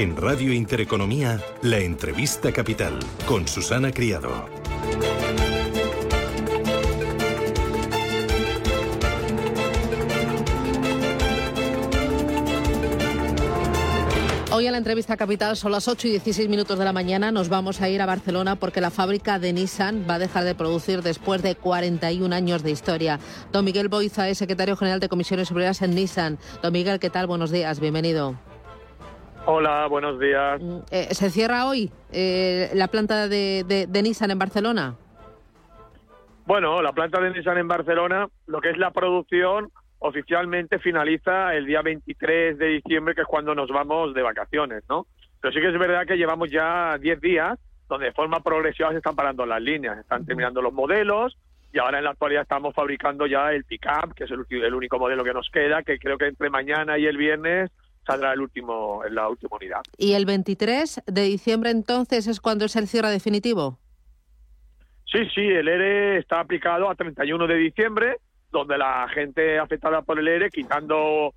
En Radio Intereconomía, la entrevista capital con Susana Criado. Hoy en la entrevista capital son las 8 y 16 minutos de la mañana. Nos vamos a ir a Barcelona porque la fábrica de Nissan va a dejar de producir después de 41 años de historia. Don Miguel Boiza es secretario general de Comisiones Obreras en Nissan. Don Miguel, ¿qué tal? Buenos días, bienvenido. Hola, buenos días. Eh, ¿Se cierra hoy eh, la planta de, de, de Nissan en Barcelona? Bueno, la planta de Nissan en Barcelona, lo que es la producción, oficialmente finaliza el día 23 de diciembre, que es cuando nos vamos de vacaciones, ¿no? Pero sí que es verdad que llevamos ya 10 días donde de forma progresiva se están parando las líneas, están terminando los modelos y ahora en la actualidad estamos fabricando ya el pickup, que es el, el único modelo que nos queda, que creo que entre mañana y el viernes saldrá el último, en la última unidad. ¿Y el 23 de diciembre entonces es cuando es el cierre definitivo? Sí, sí, el ERE está aplicado a 31 de diciembre, donde la gente afectada por el ERE, quitando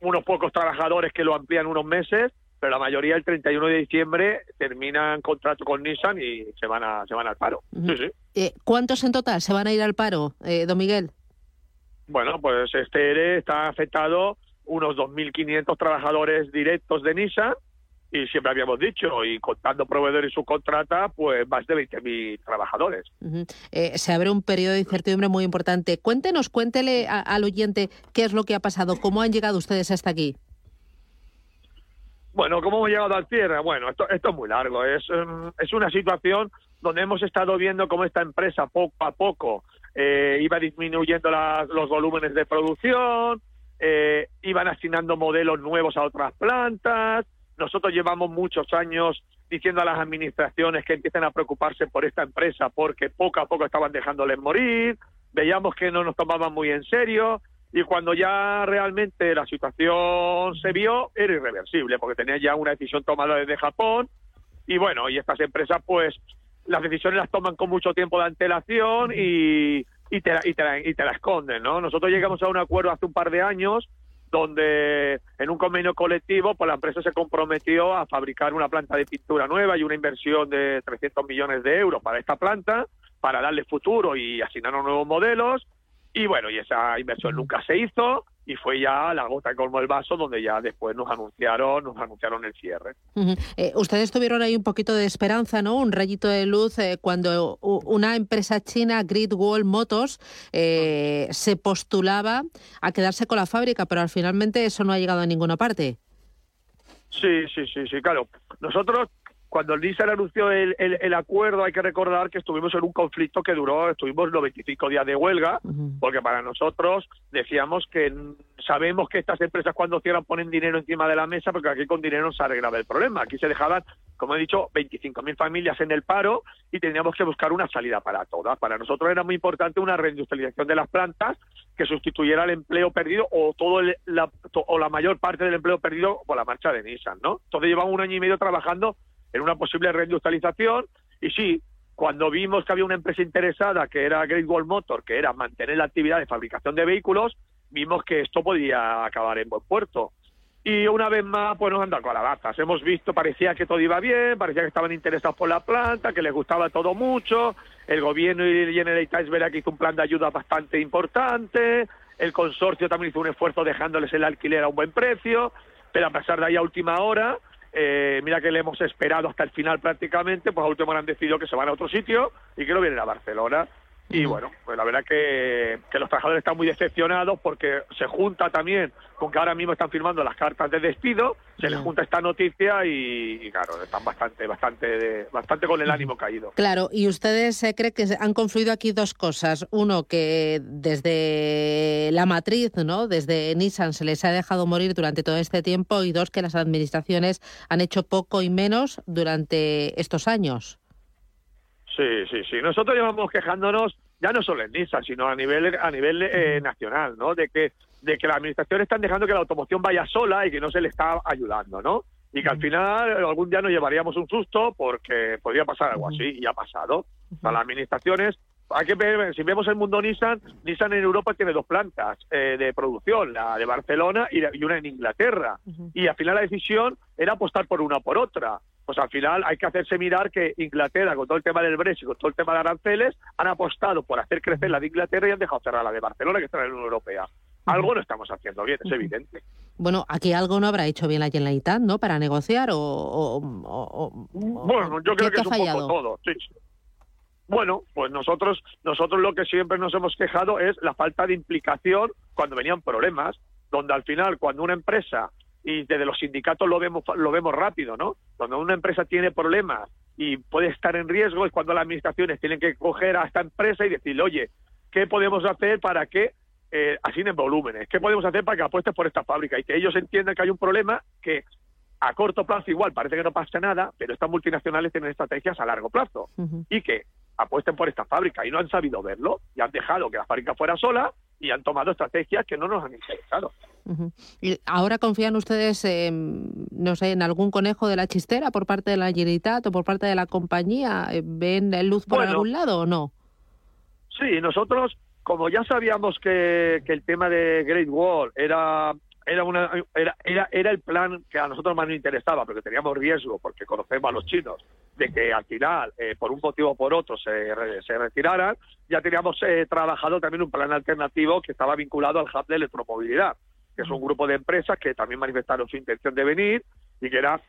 unos pocos trabajadores que lo amplían unos meses, pero la mayoría el 31 de diciembre terminan contrato con Nissan y se van a se van al paro. Uh -huh. sí, sí. Eh, ¿Cuántos en total se van a ir al paro, eh, don Miguel? Bueno, pues este ERE está afectado unos 2.500 trabajadores directos de Nissan y siempre habíamos dicho, y contando proveedores y subcontrata, pues más de 20.000 trabajadores. Uh -huh. eh, se abre un periodo de incertidumbre muy importante. Cuéntenos, cuéntele a, al oyente qué es lo que ha pasado, cómo han llegado ustedes hasta aquí. Bueno, ¿cómo hemos llegado al cierre? Bueno, esto, esto es muy largo. Es, um, es una situación donde hemos estado viendo cómo esta empresa poco a poco eh, iba disminuyendo la, los volúmenes de producción, eh, iban asignando modelos nuevos a otras plantas. Nosotros llevamos muchos años diciendo a las administraciones que empiecen a preocuparse por esta empresa porque poco a poco estaban dejándoles morir. Veíamos que no nos tomaban muy en serio y cuando ya realmente la situación se vio era irreversible porque tenía ya una decisión tomada desde Japón y bueno, y estas empresas pues las decisiones las toman con mucho tiempo de antelación y, y te, la, y, te la, y te la esconden, ¿no? Nosotros llegamos a un acuerdo hace un par de años donde en un convenio colectivo pues la empresa se comprometió a fabricar una planta de pintura nueva y una inversión de 300 millones de euros para esta planta, para darle futuro y asignar nuevos modelos. Y bueno, y esa inversión nunca se hizo y fue ya la gota que colmó el vaso donde ya después nos anunciaron nos anunciaron el cierre. Uh -huh. eh, ustedes tuvieron ahí un poquito de esperanza, ¿no? Un rayito de luz eh, cuando una empresa china, Great Wall Motors, eh, se postulaba a quedarse con la fábrica, pero al finalmente eso no ha llegado a ninguna parte. Sí, sí, sí, sí, claro. Nosotros cuando el Nissan anunció el, el, el, acuerdo, hay que recordar que estuvimos en un conflicto que duró, estuvimos los 25 días de huelga, uh -huh. porque para nosotros decíamos que sabemos que estas empresas cuando cierran ponen dinero encima de la mesa, porque aquí con dinero no se arreglaba el problema. Aquí se dejaban, como he dicho, 25.000 familias en el paro y teníamos que buscar una salida para todas. Para nosotros era muy importante una reindustrialización de las plantas que sustituyera el empleo perdido o todo el, la, to, o la mayor parte del empleo perdido por la marcha de Nissan, ¿no? Entonces llevamos un año y medio trabajando en una posible reindustrialización y sí, cuando vimos que había una empresa interesada que era Great Wall Motor, que era mantener la actividad de fabricación de vehículos, vimos que esto podía acabar en buen puerto. Y una vez más, pues nos han dado calabazas. Hemos visto, parecía que todo iba bien, parecía que estaban interesados por la planta, que les gustaba todo mucho. El gobierno y General Tyson que hizo un plan de ayuda bastante importante. El consorcio también hizo un esfuerzo dejándoles el alquiler a un buen precio. Pero a pesar de ahí a última hora, eh, mira que le hemos esperado hasta el final prácticamente, pues a último han decidido que se van a otro sitio y que no vienen a Barcelona. Y bueno, pues la verdad que, que los trabajadores están muy decepcionados porque se junta también con que ahora mismo están firmando las cartas de despido, se les junta esta noticia y, claro, están bastante, bastante, bastante con el ánimo caído. Claro, y ustedes se creen que han confluido aquí dos cosas. Uno, que desde la matriz, ¿no? Desde Nissan se les ha dejado morir durante todo este tiempo y dos, que las administraciones han hecho poco y menos durante estos años. Sí, sí, sí. Nosotros llevamos quejándonos ya no solo en Nissan, sino a nivel a nivel eh, nacional, ¿no? De que de que las administraciones están dejando que la automoción vaya sola y que no se le está ayudando, ¿no? Y que al final algún día nos llevaríamos un susto porque podría pasar algo así y ha pasado. O sea, las administraciones hay que ver, si vemos el mundo Nissan, Nissan en Europa tiene dos plantas eh, de producción, la de Barcelona y, y una en Inglaterra. Y al final la decisión era apostar por una o por otra pues al final hay que hacerse mirar que Inglaterra, con todo el tema del Brexit, con todo el tema de aranceles, han apostado por hacer crecer la de Inglaterra y han dejado cerrar la de Barcelona, que está en la Unión Europea. Algo no estamos haciendo bien, es evidente. Bueno, aquí algo no habrá hecho bien la Generalitat, ¿no? Para negociar o... bueno, yo creo que es un poco todo, sí. Bueno, pues nosotros, nosotros lo que siempre nos hemos quejado es la falta de implicación cuando venían problemas, donde al final cuando una empresa y desde los sindicatos lo vemos lo vemos rápido, ¿no? Cuando una empresa tiene problemas y puede estar en riesgo es cuando las administraciones tienen que coger a esta empresa y decirle, oye, ¿qué podemos hacer para que eh, asignen volúmenes? ¿Qué podemos hacer para que apuestes por esta fábrica? Y que ellos entiendan que hay un problema que a corto plazo igual parece que no pasa nada, pero estas multinacionales tienen estrategias a largo plazo y que apuesten por esta fábrica y no han sabido verlo y han dejado que la fábrica fuera sola y han tomado estrategias que no nos han interesado. ¿Y ahora confían ustedes, no sé, en algún conejo de la chistera por parte de la Generalitat o por parte de la compañía? ¿Ven luz por algún lado o no? Sí, nosotros, como ya sabíamos que, que el tema de Great Wall era era, una, era, era, era el plan que a nosotros más nos interesaba, porque teníamos riesgo, porque conocemos a los chinos, de que al final, eh, por un motivo o por otro, se, se retiraran. Ya teníamos eh, trabajado también un plan alternativo que estaba vinculado al hub de electromovilidad, que es un grupo de empresas que también manifestaron su intención de venir y que era,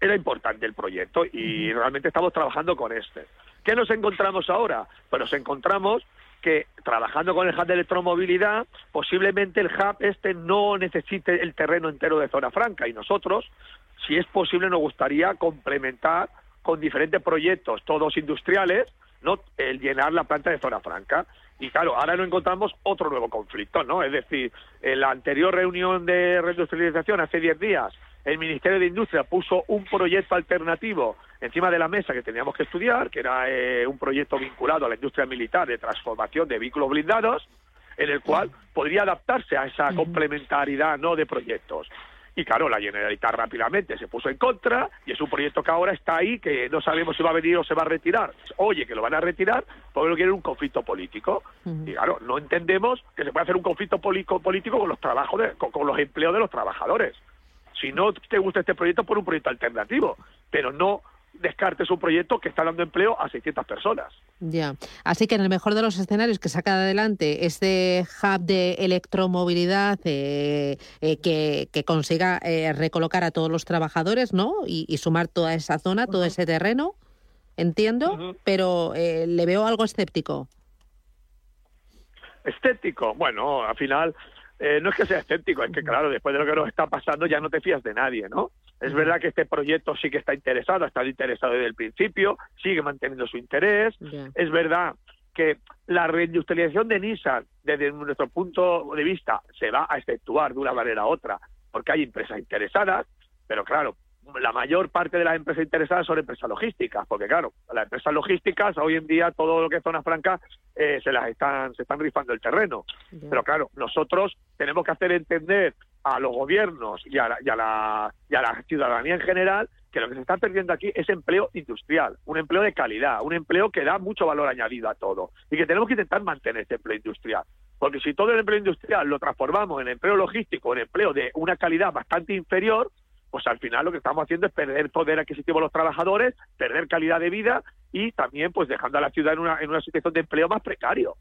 era importante el proyecto y realmente estamos trabajando con este. ¿Qué nos encontramos ahora? Pues nos encontramos que trabajando con el hub de electromovilidad, posiblemente el hub este no necesite el terreno entero de zona franca y nosotros, si es posible, nos gustaría complementar con diferentes proyectos, todos industriales, no el llenar la planta de zona franca. Y claro, ahora nos encontramos otro nuevo conflicto, ¿no? Es decir, en la anterior reunión de reindustrialización hace 10 días, el Ministerio de Industria puso un proyecto alternativo encima de la mesa que teníamos que estudiar, que era eh, un proyecto vinculado a la industria militar de transformación de vehículos blindados, en el cual podría adaptarse a esa complementariedad no de proyectos. Y claro, la Generalitat rápidamente se puso en contra y es un proyecto que ahora está ahí, que no sabemos si va a venir o se va a retirar. Oye, que lo van a retirar porque lo quieren un conflicto político. Y claro, no entendemos que se pueda hacer un conflicto político con los trabajos, con los empleos de los trabajadores. Si no te gusta este proyecto, por un proyecto alternativo, pero no descartes un proyecto que está dando empleo a 600 personas. Ya, así que en el mejor de los escenarios que saca adelante este hub de electromovilidad eh, eh, que, consiga eh, recolocar a todos los trabajadores, ¿no? Y, sumar toda esa zona, todo ese terreno, entiendo, pero le veo algo escéptico. Escéptico, bueno, al final eh, no es que sea escéptico, es que claro, después de lo que nos está pasando ya no te fías de nadie, ¿no? Es verdad que este proyecto sí que está interesado, ha estado interesado desde el principio, sigue manteniendo su interés. Es verdad que la reindustrialización de Nissan, desde nuestro punto de vista, se va a efectuar de una manera u otra, porque hay empresas interesadas, pero claro, la mayor parte de las empresas interesadas son empresas logísticas, porque claro, las empresas logísticas hoy en día todo lo que es zona franca eh, se las están se están rifando el terreno. Pero claro, nosotros tenemos que hacer entender a los gobiernos y a, la, y, a la, y a la ciudadanía en general que lo que se está perdiendo aquí es empleo industrial, un empleo de calidad, un empleo que da mucho valor añadido a todo y que tenemos que intentar mantener este empleo industrial. Porque si todo el empleo industrial lo transformamos en empleo logístico, en empleo de una calidad bastante inferior, pues al final lo que estamos haciendo es perder poder adquisitivo a los trabajadores, perder calidad de vida y también pues dejando a la ciudad en una, en una situación de empleo más precario.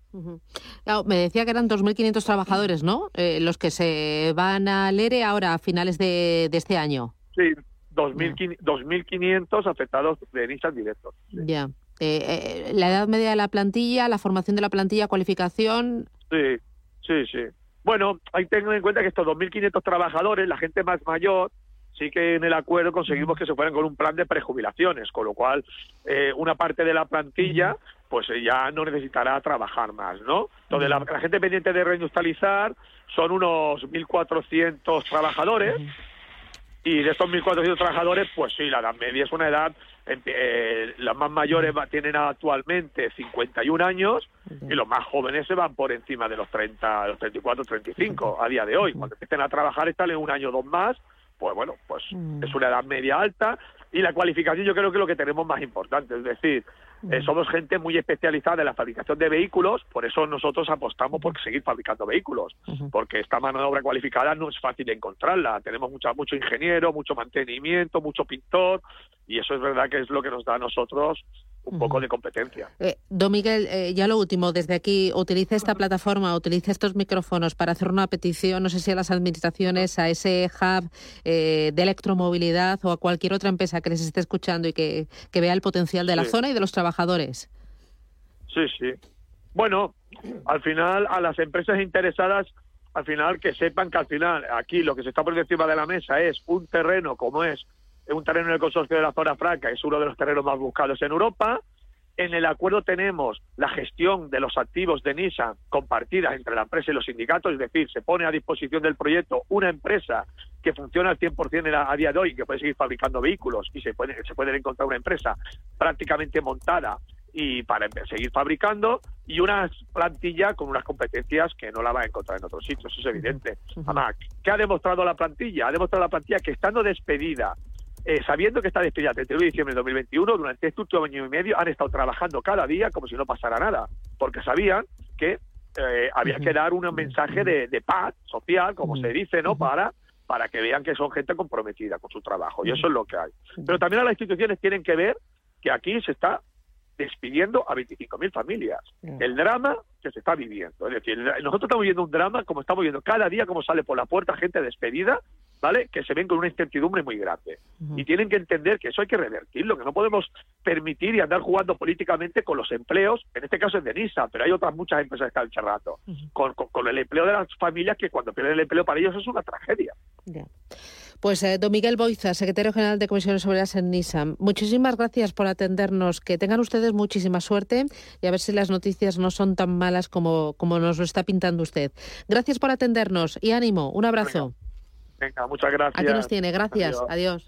me decía que eran 2.500 trabajadores, ¿no? Eh, los que se van al ERE ahora a finales de, este año. Sí, 2.500 afectados de Nissan directos. Ya. Eh, la edad media de la plantilla, la formación de la plantilla, cualificación. Sí, sí, sí. Bueno, hay que tener en cuenta que estos 2.500 trabajadores, la gente más mayor, sí que en el acuerdo conseguimos que se fueran con un plan de prejubilaciones, con lo cual eh, una parte de la plantilla pues eh, ya no necesitará trabajar más, ¿no? Entonces la, gente pendiente de reindustrializar son unos 1.400 trabajadores y de estos 1.400 trabajadores, pues sí, la edad media es una edad, eh, las más mayores tienen actualmente 51 años y los más jóvenes se van por encima de los 30, los 34, 35 a día de hoy. Cuando empiecen a trabajar, están en un año o dos más, pues bueno, pues mm. es una edad media alta y la cualificación yo creo que es lo que tenemos más importante, es decir, eh, mm. somos gente muy especializada en la fabricación de vehículos, por eso nosotros apostamos por seguir fabricando vehículos, porque esta mano de obra cualificada no es fácil encontrarla, tenemos mucha, mucho ingeniero, mucho mantenimiento, mucho pintor, y eso es verdad que es lo que nos da a nosotros un poco de competencia. Eh, don Miguel, eh, ya lo último, desde aquí, utilice esta plataforma, utilice estos micrófonos para hacer una petición, no sé si a las administraciones, a ese hub eh, de electromovilidad o a cualquier otra empresa que les esté escuchando y que, vea el potencial de la zona y de los trabajadores. Sí, sí. Bueno, al final, a las empresas interesadas, al final que sepan que al final aquí lo que se está poniendo encima de la mesa es un terreno como es un terreno en el consorcio de la zona franca, es uno de los terrenos más buscados en Europa. En el acuerdo tenemos la gestión de los activos de Nissan compartida entre la empresa y los sindicatos, es decir, se pone a disposición del proyecto una empresa que funciona al 100% a día de hoy, que puede seguir fabricando vehículos y se puede, se puede encontrar una empresa prácticamente montada y para seguir fabricando y una plantilla con unas competencias que no la va a encontrar en otros sitios, eso es evidente. Además, ¿qué ha demostrado la plantilla? Ha demostrado la plantilla que estando despedida eh, sabiendo que está despedida el 31 de diciembre de 2021, durante este último año y medio han estado trabajando cada día como si no pasara nada, porque sabían que eh, había que dar un mensaje de, paz social, como se dice, ¿no? Para para que vean que son gente comprometida con su trabajo, y eso es lo que hay. Pero también las instituciones tienen que ver que aquí se está despidiendo a 25.000 familias. El drama que se está viviendo. Es decir, nosotros estamos viviendo un drama como estamos viendo cada día como sale por la puerta gente despedida ¿vale? Que se ven con una incertidumbre muy grande. Y tienen que entender que eso hay que revertirlo, que no podemos permitir y andar jugando políticamente con los empleos, en este caso es de NISA, pero hay otras muchas empresas que están charlando, con, con, el empleo de las familias que cuando pierden el empleo para ellos es una tragedia. Pues eh, don Miguel Boiza, secretario general de Comisiones Obreras en NISA, muchísimas gracias por atendernos. Que tengan ustedes muchísima suerte y a ver si las noticias no son tan malas como, como nos lo está pintando usted. Gracias por atendernos y ánimo. Un abrazo. Venga, muchas gracias. Aquí nos tiene. Gracias. Adiós.